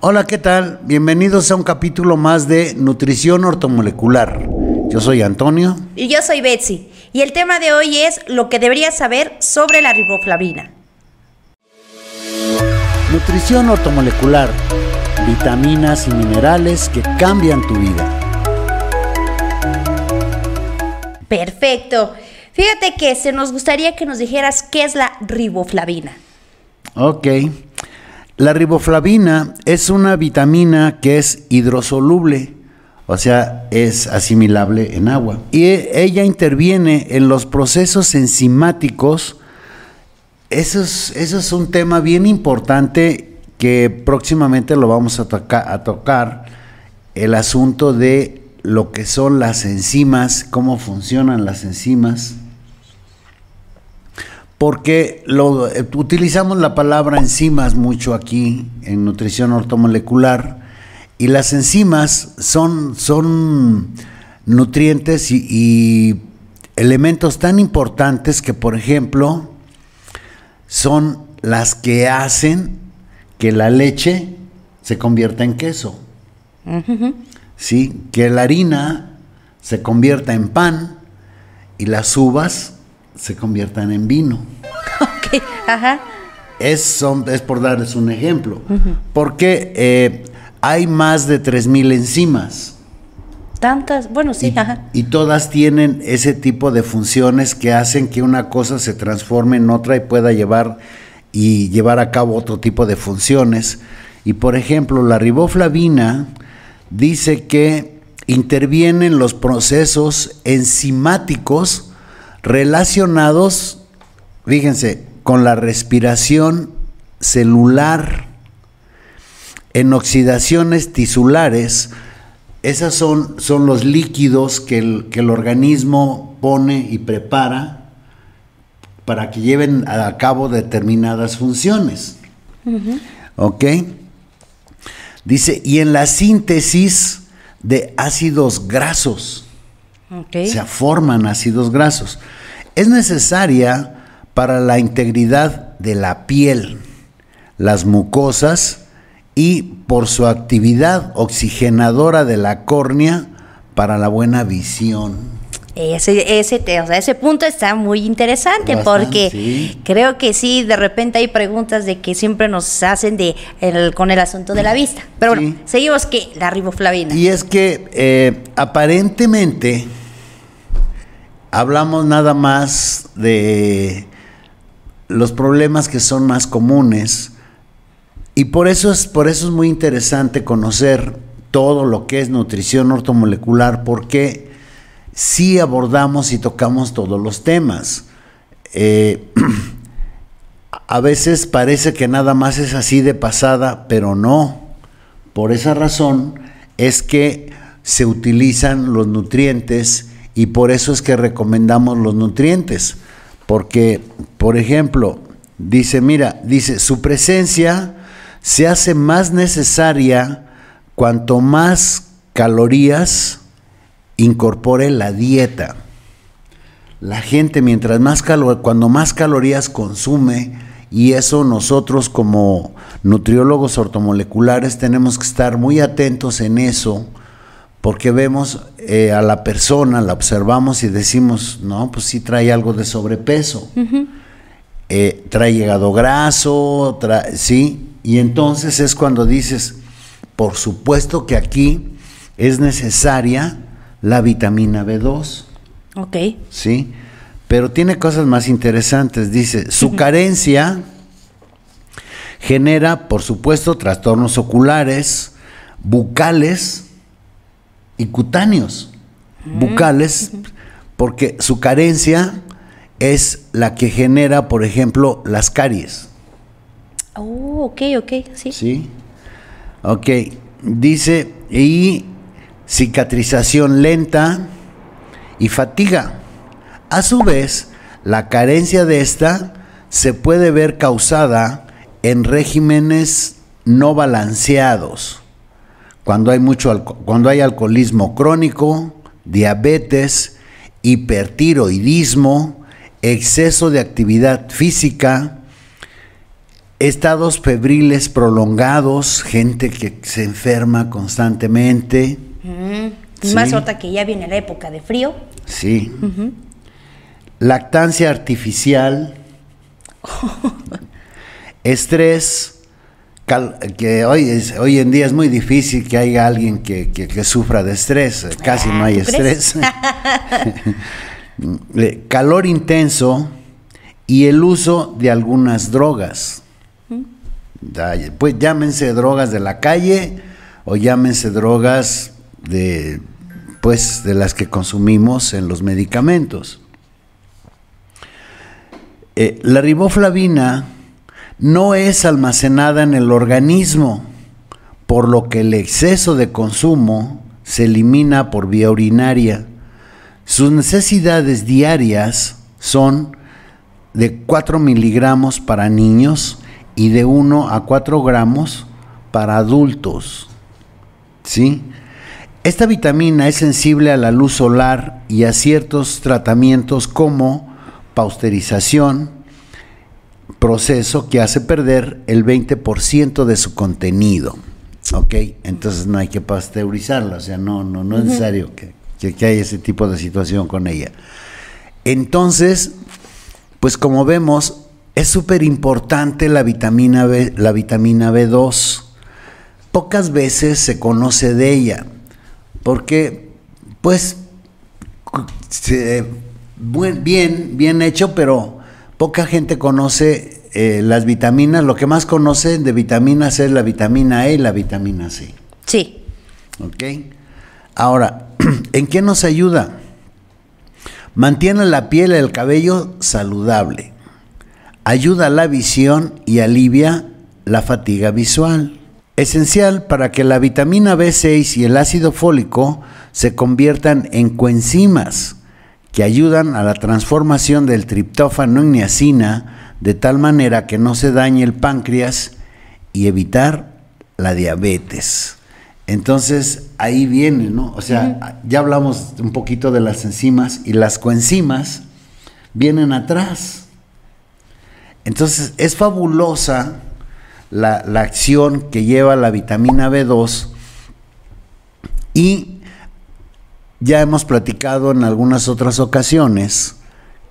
Hola, ¿qué tal? Bienvenidos a un capítulo más de Nutrición Ortomolecular. Yo soy Antonio. Y yo soy Betsy. Y el tema de hoy es lo que deberías saber sobre la riboflavina. Nutrición ortomolecular. Vitaminas y minerales que cambian tu vida. Perfecto. Fíjate que se nos gustaría que nos dijeras qué es la riboflavina. Ok. La riboflavina es una vitamina que es hidrosoluble, o sea, es asimilable en agua. Y ella interviene en los procesos enzimáticos. Eso es, eso es un tema bien importante que próximamente lo vamos a, a tocar, el asunto de lo que son las enzimas, cómo funcionan las enzimas porque eh, utilizamos la palabra enzimas mucho aquí en nutrición ortomolecular y las enzimas son, son nutrientes y, y, elementos tan importantes que, por ejemplo, son las que hacen que la leche se convierta en queso. ¿Sí? Que la harina se convierta en pan y las uvas se conviertan en vino. Ok, ajá. Es, es por darles un ejemplo. Porque eh, hay más de 3.000 enzimas. Tantas, bueno, sí, y, ajá. Y todas tienen ese tipo de funciones que hacen que una cosa se transforme en otra y pueda llevar y llevar a cabo otro tipo de funciones. Y por ejemplo, la riboflavina dice que interviene en los procesos enzimáticos relacionados, fíjense, con la respiración celular, en oxidaciones tisulares, esos son, son los líquidos que el, que el organismo pone y prepara para que lleven a cabo determinadas funciones. ¿Ok? Dice, y en la síntesis de ácidos grasos. Se forman ácidos grasos. Es necesaria para la integridad de la piel, las mucosas y por su actividad oxigenadora de la córnea para la buena visión. Ese, ese, o sea, ese punto está muy interesante Bastante, porque sí. creo que sí, de repente hay preguntas de que siempre nos hacen de el- con el asunto de la vista. Pero bueno, seguimos que la riboflavina. Y es que eh, aparentemente hablamos nada más de los problemas que son más comunes y por eso es por eso es muy interesante conocer todo lo que es nutrición ortomolecular porque sí abordamos y tocamos todos los temas. Eh, a veces parece que nada más es así de pasada, pero no. Por esa razón es que se utilizan los nutrientes y por eso es que recomendamos los nutrientes. Porque, por ejemplo, dice, mira, dice, su presencia se hace más necesaria cuanto más calorías incorpore la dieta. La gente mientras más calor, cuando más calorías consume, y eso nosotros como nutriólogos ortomoleculares tenemos que estar muy atentos en eso, porque vemos eh, a la persona, la observamos y decimos, no, pues sí trae algo de sobrepeso, Eh, trae hígado graso, trae- sí, y entonces es cuando dices, por supuesto que aquí es necesaria la vitamina B2. Ok. ¿sí? Pero tiene cosas más interesantes. Dice, su carencia genera, por supuesto, trastornos oculares, bucales y cutáneos. Bucales, porque su carencia es la que genera, por ejemplo, las caries. Oh, ok, ok, sí. ¿Sí? Ok, dice, y cicatrización lenta y fatiga. A su vez, la carencia de esta se puede ver causada en regímenes no balanceados, cuando hay, mucho cuando hay alcoholismo crónico, diabetes, hipertiroidismo, exceso de actividad física, estados febriles prolongados, gente que se enferma constantemente. Mm, Más ahorita que ya viene la época de frío. Sí. Lactancia artificial. estrés. que hoy, hoy en día es muy difícil que haya alguien que, que, sufra de estrés. Casi no hay estrés. Calor intenso y el uso de algunas drogas. Pues llámense drogas de la calle o llámense drogas de pues de las que consumimos en los medicamentos. Eh, la riboflavina no es almacenada en el organismo, por lo que el exceso de consumo se elimina por vía urinaria. Sus necesidades diarias son de 4 miligramos para niños y de 1 a 4 gramos para adultos. ¿Sí? Esta vitamina es sensible a la luz solar y a ciertos tratamientos como pausterización, proceso que hace perder el 20% de su contenido. ¿Ok? Entonces no hay que pasteurizarla, o sea, no, no, no es necesario que, que, que haya ese tipo de situación con ella. Entonces, pues como vemos, es súper importante la vitamina B, la vitamina B2. Pocas veces se conoce de ella, porque pues bien, bien hecho, pero poca gente conoce eh, las vitaminas. Lo que más conocen de vitaminas es la vitamina E y la vitamina C. Sí. ¿Ok? Ahora, ¿en qué nos ayuda? Mantiene la piel y el cabello saludable ayuda a la visión y alivia la fatiga visual. Esencial para que la vitamina B6 y el ácido fólico se conviertan en coenzimas que ayudan a la transformación del triptófano en niacina de tal manera que no se dañe el páncreas y evitar la diabetes. Entonces ahí viene, ¿no? O sea, ya hablamos un poquito de las enzimas y las coenzimas vienen atrás. Entonces es fabulosa la, acción que lleva la vitamina B2 y ya hemos platicado en algunas otras ocasiones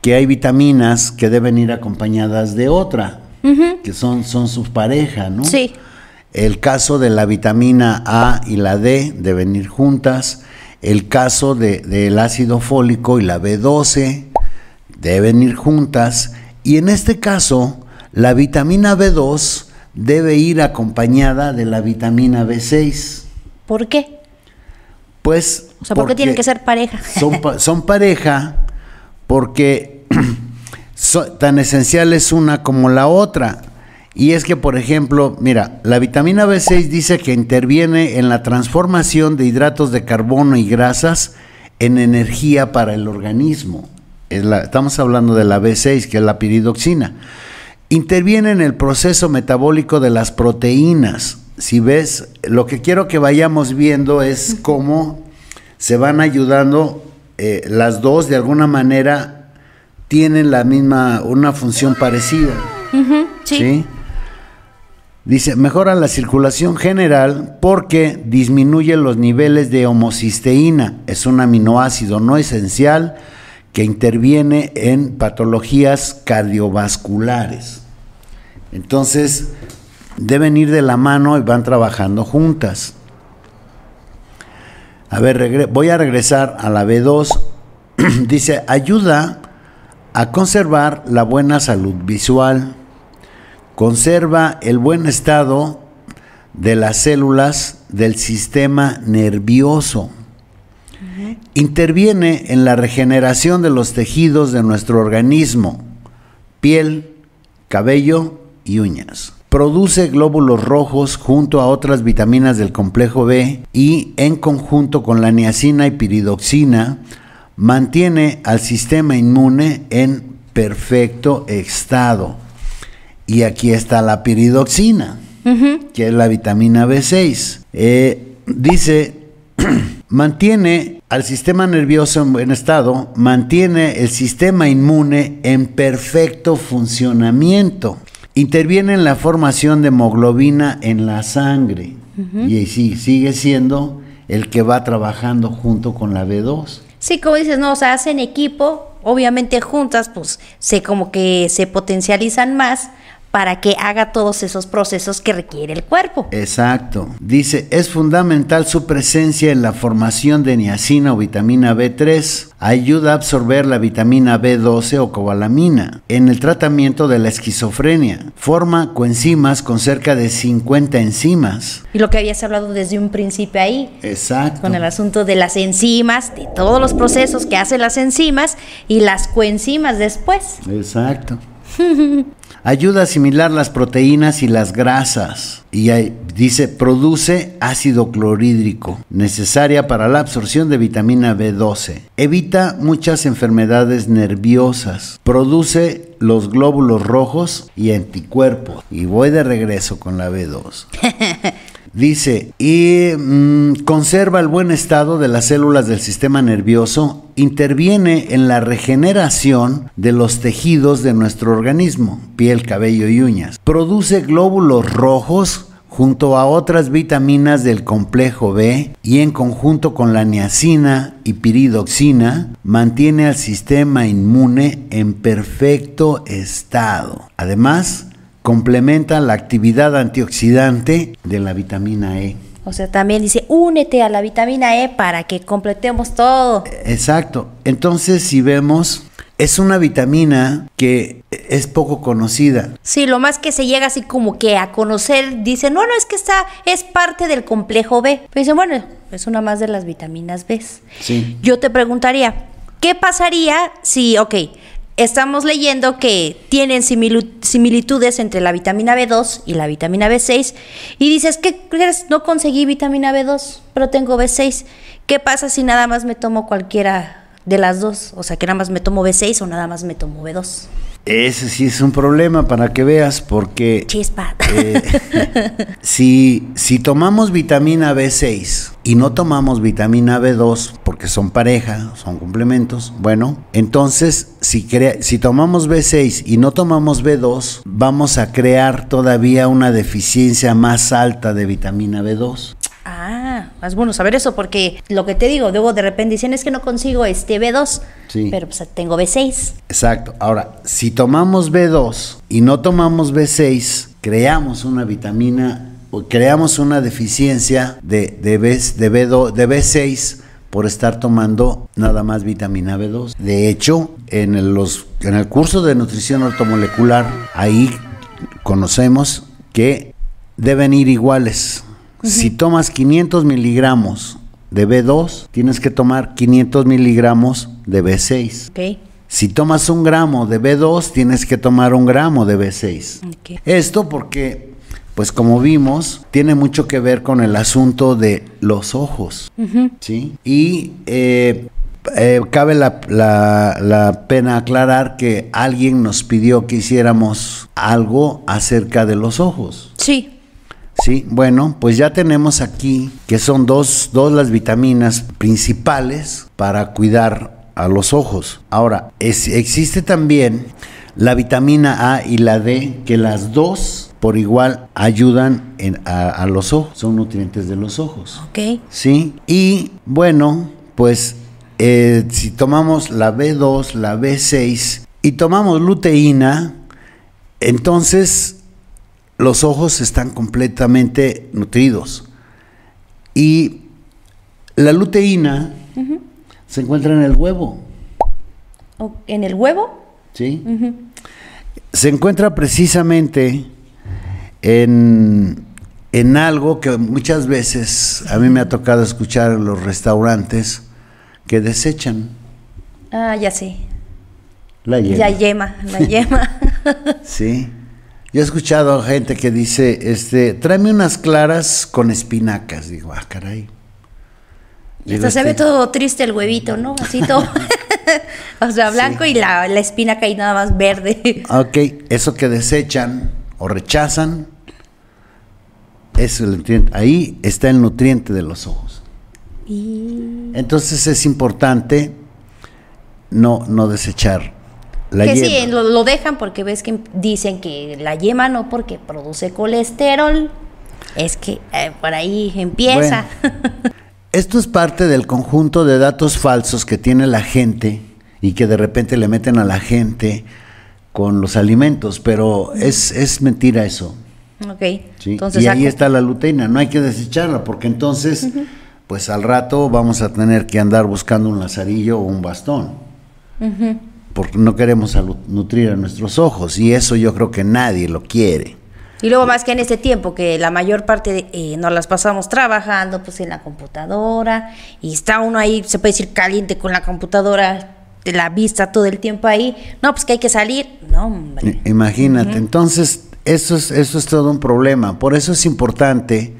que hay vitaminas que deben ir acompañadas de otra, que son, son sus parejas, ¿no? Sí. El caso de la vitamina A y la D deben ir juntas. El caso del ácido fólico y la B12 deben ir juntas. Y en este caso, la vitamina B2 debe ir acompañada de la vitamina B6. ¿Por qué? Pues... O sea, ¿por qué tienen que ser pareja? Son, pareja porque tan esencial es una como la otra. Y es que, por ejemplo, mira, la vitamina B6 dice que interviene en la transformación de hidratos de carbono y grasas en energía para el organismo estamos hablando de la B6, que es la piridoxina, interviene en el proceso metabólico de las proteínas. Si ves, lo que quiero que vayamos viendo es cómo se van ayudando eh, las dos de alguna manera tienen la misma, una función parecida. sí. Dice, mejora la circulación general porque disminuye los niveles de homocisteína. Es un aminoácido no esencial que interviene en patologías cardiovasculares. Entonces, deben ir de la mano y van trabajando juntas. A ver, voy a regresar a la B2. Dice, ayuda a conservar la buena salud visual, conserva el buen estado de las células del sistema nervioso interviene en la regeneración de los tejidos de nuestro organismo, piel, cabello y uñas. Produce glóbulos rojos junto a otras vitaminas del complejo B y en conjunto con la niacina y piridoxina mantiene al sistema inmune en perfecto estado. Y aquí está la piridoxina, que es la vitamina B6. Eh, dice mantiene al sistema nervioso en buen estado, mantiene el sistema inmune en perfecto funcionamiento. Interviene en la formación de hemoglobina en la sangre y sí, sigue siendo el que va trabajando junto con la B2. Sí, como dices, no, o sea, hacen equipo, obviamente juntas, pues se como que se potencializan más para que haga todos esos procesos que requiere el cuerpo. Exacto. Dice, es fundamental su presencia en la formación de niacina o vitamina B3. Ayuda a absorber la vitamina B12 o cobalamina en el tratamiento de la esquizofrenia. Forma coenzimas con cerca de 50 enzimas. Y lo que habías hablado desde un principio ahí. Exacto. Con el asunto de las enzimas, de todos los procesos que hacen las enzimas y las coenzimas después. Exacto. Ayuda a asimilar las proteínas y las grasas. Y dice, produce ácido clorhídrico, necesaria para la absorción de vitamina B12. Evita muchas enfermedades nerviosas. Produce los glóbulos rojos y anticuerpos. Y voy de regreso con la B2. Dice, y mm, conserva el buen estado de las células del sistema nervioso, interviene en la regeneración de los tejidos de nuestro organismo, piel, cabello y uñas. Produce glóbulos rojos junto a otras vitaminas del complejo B y en conjunto con la niacina y piridoxina, mantiene al sistema inmune en perfecto estado. Además, complementa la actividad antioxidante de la vitamina E. O sea, también dice, únete a la vitamina E para que completemos todo. Exacto. Entonces, si vemos, es una vitamina que es poco conocida. Sí, lo más que se llega así como que a conocer, dicen, no, no, es que está, es parte del complejo B. Pero dicen, bueno, es una más de las vitaminas B. Sí. Yo te preguntaría, ¿qué pasaría si, ok, estamos leyendo que tienen similitudes entre la vitamina B2 y la vitamina B6 y dices, ¿qué crees? No conseguí vitamina B2, pero tengo B6. ¿Qué pasa si nada más me tomo cualquiera de las dos? O sea, que nada más me tomo B6 o nada más me tomo B2. Ese sí es un problema para que veas, porque Chispa. eh, si, si tomamos vitamina B6 y no tomamos vitamina B2, porque son pareja, son complementos, bueno, entonces si, crea- si tomamos B6 y no tomamos B2, vamos a crear todavía una deficiencia más alta de vitamina B2. Es bueno saber eso porque lo que te digo, luego de repente dicen es que no consigo este B2, Sí. pero pues tengo B6. Exacto. Ahora, si tomamos B2 y no tomamos B6, creamos una vitamina, o creamos una deficiencia de, de, B, de, B2, de B6 por estar tomando nada más vitamina B2. De hecho, en el, los, en el curso de nutrición ortomolecular, ahí conocemos que deben ir iguales. Si tomas 500 miligramos de B2, tienes que tomar 500 miligramos de B6. Ok. Si tomas un gramo de B2, tienes que tomar un gramo de B6. Ok. Esto porque, pues como vimos, tiene mucho que ver con el asunto de los ojos. ¿sí? Y eh, eh, cabe la, la- la pena aclarar que alguien nos pidió que hiciéramos algo acerca de los ojos. Sí. Sí, bueno, pues ya tenemos aquí que son dos, dos las vitaminas principales para cuidar a los ojos. Ahora, es- existe también la vitamina A y la D, que las dos por igual ayudan en- a, a los ojos, son nutrientes de los ojos. Ok. ¿sí? Y bueno, pues eh, si tomamos la B2, la B6 y tomamos luteína, entonces los ojos están completamente nutridos. Y la luteína se encuentra en el huevo, ¿En el huevo? ¿sí? Se encuentra precisamente en, en algo que muchas veces a mí me ha tocado escuchar en los restaurantes que desechan Ah, ya sé. la yema. La yema, la yema. Sí. Yo he escuchado a gente que dice, este, tráeme unas claras con espinacas. Digo, ah, caray. Y hasta se ve este- todo triste el huevito, ¿no? Así todo. o sea, blanco y la, la espinaca ahí nada más verde. Ok, eso que desechan o rechazan, es el nutriente. Ahí está el nutriente de los ojos. Y Entonces es importante no, no desechar La que yema. sí, lo, lo dejan porque ves que dicen que la yema no porque produce colesterol. Es que eh, por ahí empieza. Esto es parte del conjunto de datos falsos que tiene la gente y que de repente le meten a la gente con los alimentos, pero es, es mentira eso. ok. ¿sí? Entonces, y ahí está la luteína, no hay que desecharla porque entonces, pues al rato vamos a tener que andar buscando un lazarillo o un bastón. Porque no queremos nutrir a nuestros ojos y eso yo creo que nadie lo quiere. Y luego más que en este tiempo, que la mayor parte de, eh, nos las pasamos trabajando pues en la computadora y está uno ahí, se puede decir caliente con la computadora, de la vista todo el tiempo ahí. No, pues que hay que salir. No, hombre. Imagínate, entonces eso es, eso es todo un problema. Por eso es importante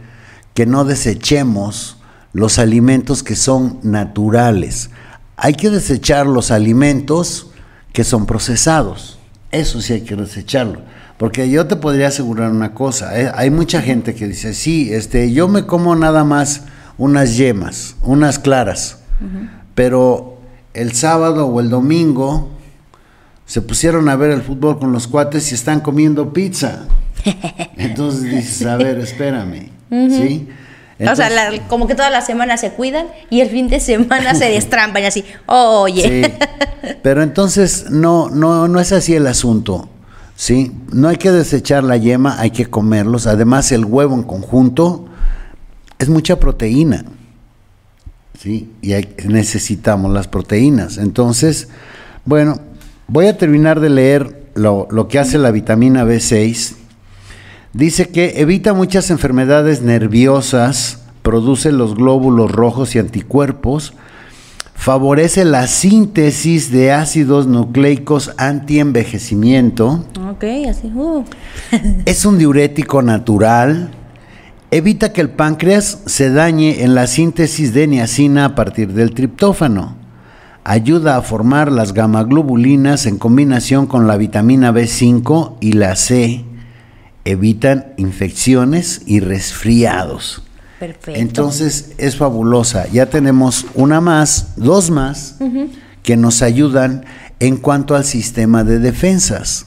que no desechemos los alimentos que son naturales. Hay que desechar los alimentos que son procesados. Eso sí hay que desecharlo. Porque yo te podría asegurar una cosa. eh, Hay mucha gente que dice, sí, este, yo me como nada más unas yemas, unas claras. Pero el sábado o el domingo se pusieron a ver el fútbol con los cuates y están comiendo pizza. Entonces dices, a ver, espérame. ¿Sí? O sea, la- como que toda la semana se cuidan y el fin de semana se destrampan y así, oye. Sí. Pero entonces no, no, no es así el asunto. ¿sí? No hay que desechar la yema, hay que comerlos. Además, el huevo en conjunto es mucha proteína. ¿sí? Y hay- necesitamos las proteínas. Entonces, bueno, voy a terminar de leer lo, lo que hace la vitamina B6. Dice que evita muchas enfermedades nerviosas, produce los glóbulos rojos y anticuerpos, favorece la síntesis de ácidos nucleicos antienvejecimiento, Ok, así. uh. es un diurético natural, evita que el páncreas se dañe en la síntesis de niacina a partir del triptófano, ayuda a formar las gamaglobulinas en combinación con la vitamina B5 y la C, evitan infecciones y resfriados. Perfecto. Entonces es fabulosa. Ya tenemos una más, dos más, que nos ayudan en cuanto al sistema de defensas.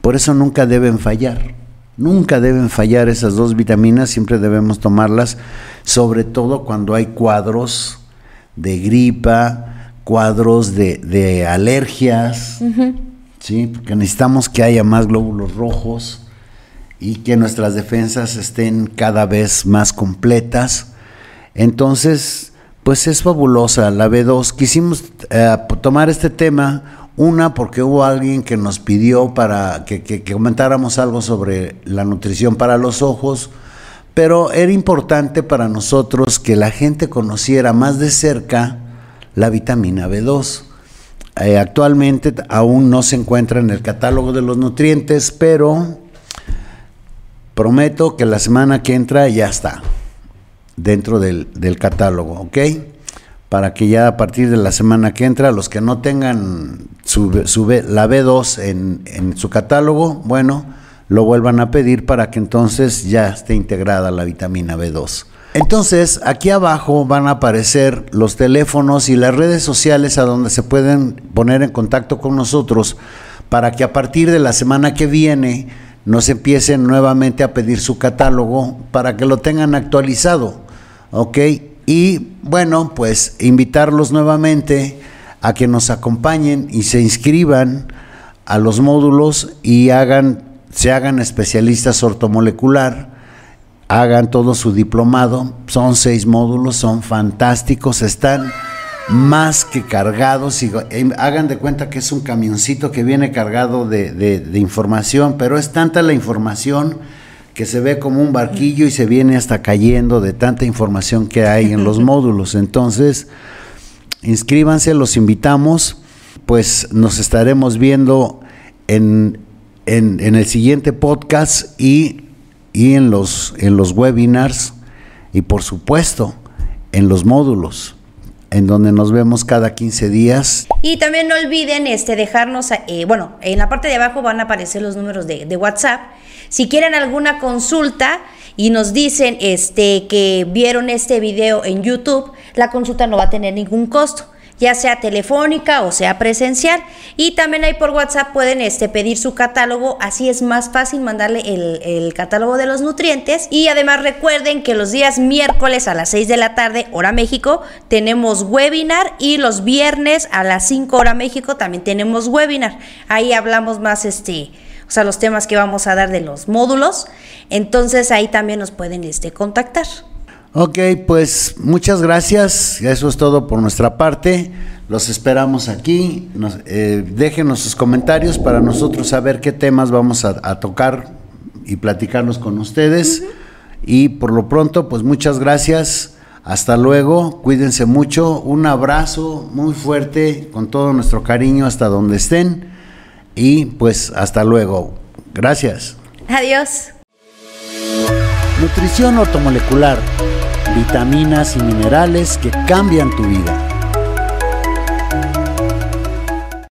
Por eso nunca deben fallar. Nunca deben fallar esas dos vitaminas, siempre debemos tomarlas, sobre todo cuando hay cuadros de gripa, cuadros de, de alergias, ¿sí? porque necesitamos que haya más glóbulos rojos y que nuestras defensas estén cada vez más completas. Entonces, pues es fabulosa la B2. Quisimos eh, tomar este tema, una porque hubo alguien que nos pidió para que, comentáramos algo sobre la nutrición para los ojos, pero era importante para nosotros que la gente conociera más de cerca la vitamina B2. Eh, actualmente aún no se encuentra en el catálogo de los nutrientes, pero prometo que la semana que entra ya está dentro del, catálogo, ¿ok? Para que ya a partir de la semana que entra, los que no tengan su, la B2 en, en su catálogo, bueno, lo vuelvan a pedir para que entonces ya esté integrada la vitamina B2. Entonces, aquí abajo van a aparecer los teléfonos y las redes sociales a donde se pueden poner en contacto con nosotros para que a partir de la semana que viene nos empiecen nuevamente a pedir su catálogo para que lo tengan actualizado. ¿Ok? Y bueno, pues invitarlos nuevamente a que nos acompañen y se inscriban a los módulos y hagan, se hagan especialistas ortomolecular, hagan todo su diplomado. Son seis módulos, son fantásticos, están más que cargados y eh, hagan de cuenta que es un camioncito que viene cargado de, de- de información, pero es tanta la información que se ve como un barquillo y se viene hasta cayendo de tanta información que hay en los módulos. Entonces, inscríbanse, los invitamos, pues nos estaremos viendo en, en- en el siguiente podcast y, y en, los, en los webinars y por supuesto en los módulos, en donde nos vemos cada 15 días. Y también no olviden este, dejarnos, eh, bueno, en la parte de abajo van a aparecer los números de, de WhatsApp. Si quieren alguna consulta y nos dicen este, que vieron este video en YouTube, la consulta no va a tener ningún costo. Ya sea telefónica o sea presencial. Y también ahí por WhatsApp pueden este, pedir su catálogo, así es más fácil mandarle el, el catálogo de los nutrientes. Y además recuerden que los días miércoles a las 6 de la tarde, hora México, tenemos webinar y los viernes a las 5 hora México también tenemos webinar. Ahí hablamos más este o sea, los temas que vamos a dar de los módulos. Entonces ahí también nos pueden este, contactar. Ok, pues muchas gracias. Eso es todo por nuestra parte. Los esperamos aquí. Nos, eh, déjenos sus comentarios para nosotros saber qué temas vamos a, tocar y platicarnos con ustedes. Y por lo pronto, pues muchas gracias. Hasta luego. Cuídense mucho. Un abrazo muy fuerte con todo nuestro cariño hasta donde estén. Y pues hasta luego. Gracias. Adiós. Nutrición ortomolecular vitaminas y minerales que cambian tu vida.